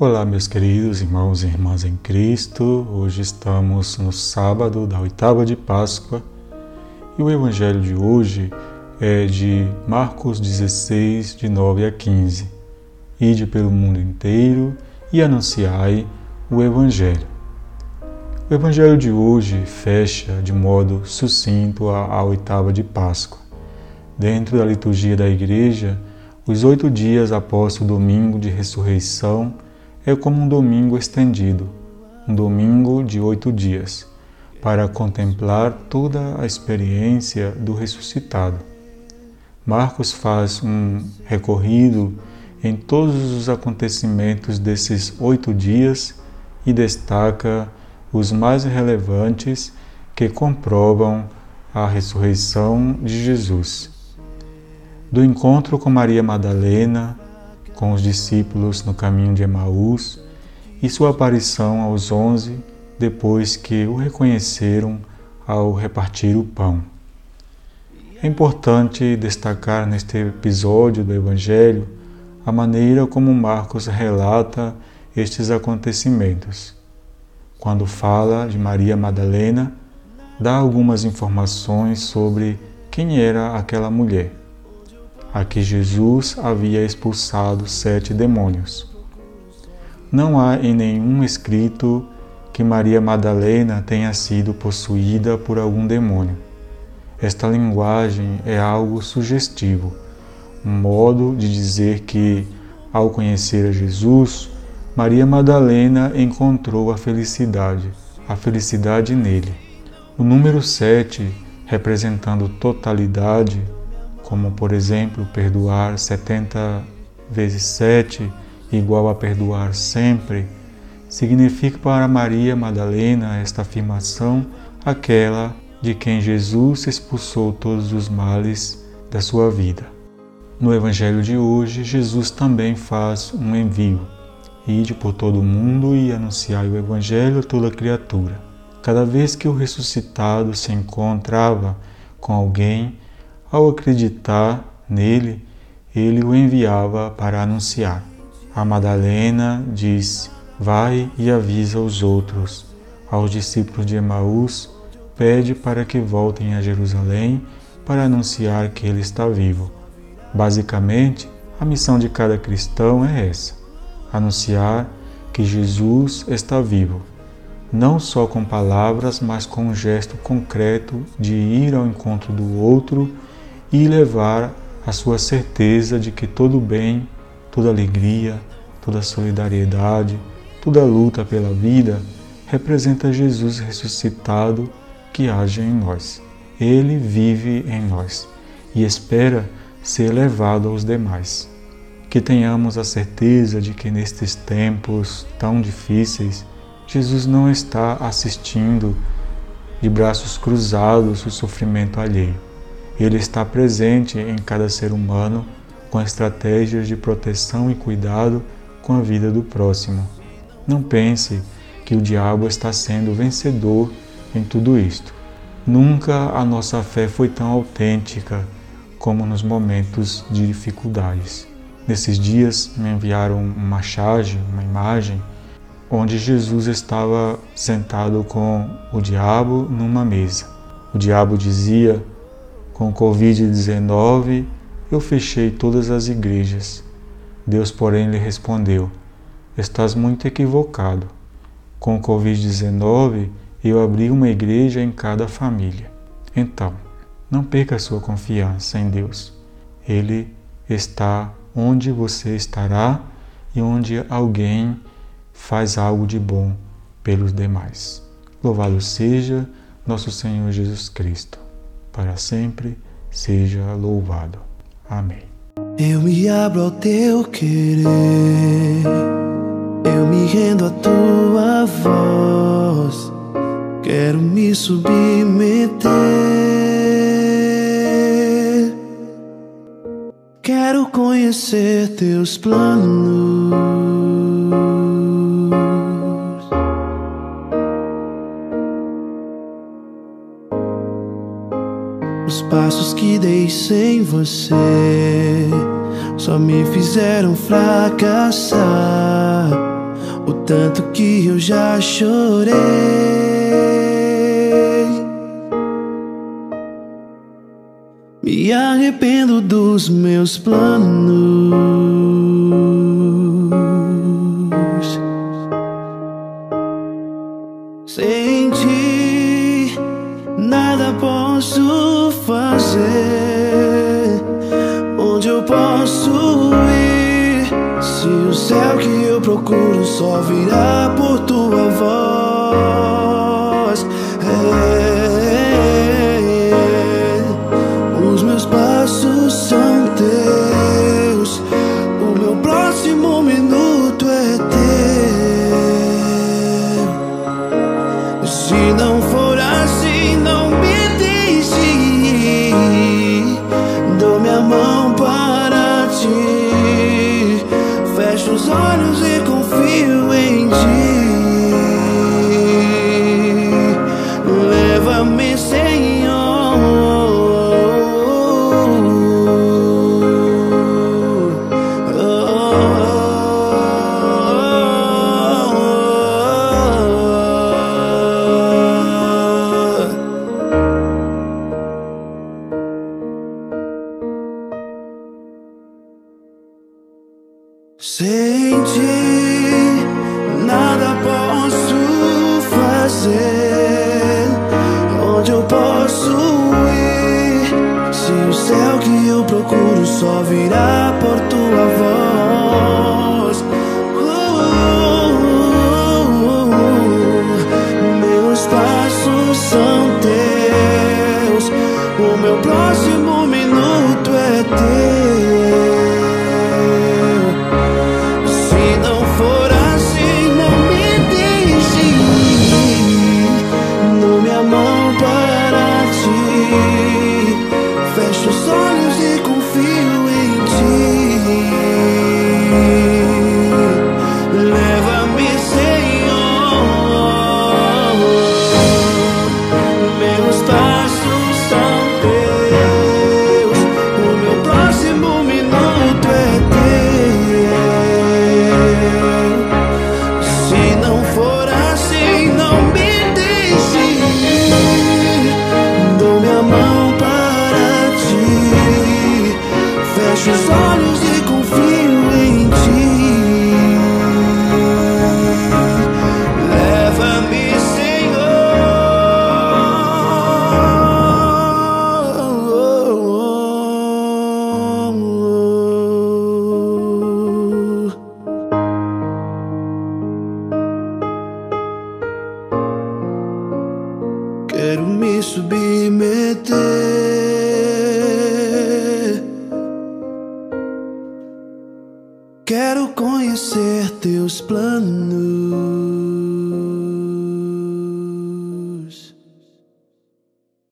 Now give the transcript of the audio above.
Olá, meus queridos irmãos e irmãs em Cristo. Hoje estamos no sábado da oitava de Páscoa e o evangelho de hoje é de Marcos 16, de 9 a 15. Ide pelo mundo inteiro e anunciai o evangelho. O evangelho de hoje fecha de modo sucinto a, a oitava de Páscoa. Dentro da liturgia da igreja, os oito dias após o domingo de ressurreição é como um domingo estendido, um domingo de oito dias, para contemplar toda a experiência do ressuscitado. Marcos faz um recorrido em todos os acontecimentos desses oito dias e destaca os mais relevantes que comprovam a ressurreição de Jesus. Do encontro com Maria Madalena, com os discípulos no caminho de Emaús e sua aparição aos onze depois que o reconheceram ao repartir o pão. É importante destacar neste episódio do Evangelho a maneira como Marcos relata estes acontecimentos. Quando fala de Maria Madalena, dá algumas informações sobre quem era aquela mulher a que Jesus havia expulsado sete demônios. Não há em nenhum escrito que Maria Madalena tenha sido possuída por algum demônio. Esta linguagem é algo sugestivo, um modo de dizer que, ao conhecer a Jesus, Maria Madalena encontrou a felicidade, a felicidade nele. O número sete, representando totalidade, como por exemplo perdoar 70 vezes 7 igual a perdoar sempre, significa para Maria Madalena esta afirmação aquela de quem Jesus expulsou todos os males da sua vida. No Evangelho de hoje, Jesus também faz um envio. Ide por todo o mundo e anunciai o Evangelho a toda criatura. Cada vez que o ressuscitado se encontrava com alguém, ao acreditar nele, ele o enviava para anunciar. A Madalena disse: Vai e avisa os outros. Aos discípulos de Emaús, pede para que voltem a Jerusalém para anunciar que ele está vivo. Basicamente, a missão de cada cristão é essa: anunciar que Jesus está vivo, não só com palavras, mas com um gesto concreto de ir ao encontro do outro e levar a sua certeza de que todo bem, toda alegria, toda solidariedade, toda luta pela vida representa Jesus ressuscitado que age em nós. Ele vive em nós e espera ser levado aos demais. Que tenhamos a certeza de que nestes tempos tão difíceis, Jesus não está assistindo de braços cruzados o sofrimento alheio ele está presente em cada ser humano com estratégias de proteção e cuidado com a vida do próximo. Não pense que o diabo está sendo vencedor em tudo isto. Nunca a nossa fé foi tão autêntica como nos momentos de dificuldades. Nesses dias me enviaram uma charge, uma imagem, onde Jesus estava sentado com o diabo numa mesa. O diabo dizia com o Covid-19, eu fechei todas as igrejas. Deus, porém, lhe respondeu: Estás muito equivocado. Com o Covid-19, eu abri uma igreja em cada família. Então, não perca sua confiança em Deus. Ele está onde você estará e onde alguém faz algo de bom pelos demais. Louvado seja nosso Senhor Jesus Cristo para sempre seja louvado. Amém. Eu me abro ao teu querer, eu me rendo à tua voz, quero me submeter, quero conhecer teus planos. passos que dei sem você só me fizeram fracassar. O tanto que eu já chorei. Me arrependo dos meus planos. céu que eu procuro só virá por tua voz. Onde eu posso ir? Se o céu que eu procuro só virá para submeter. Quero conhecer teus planos.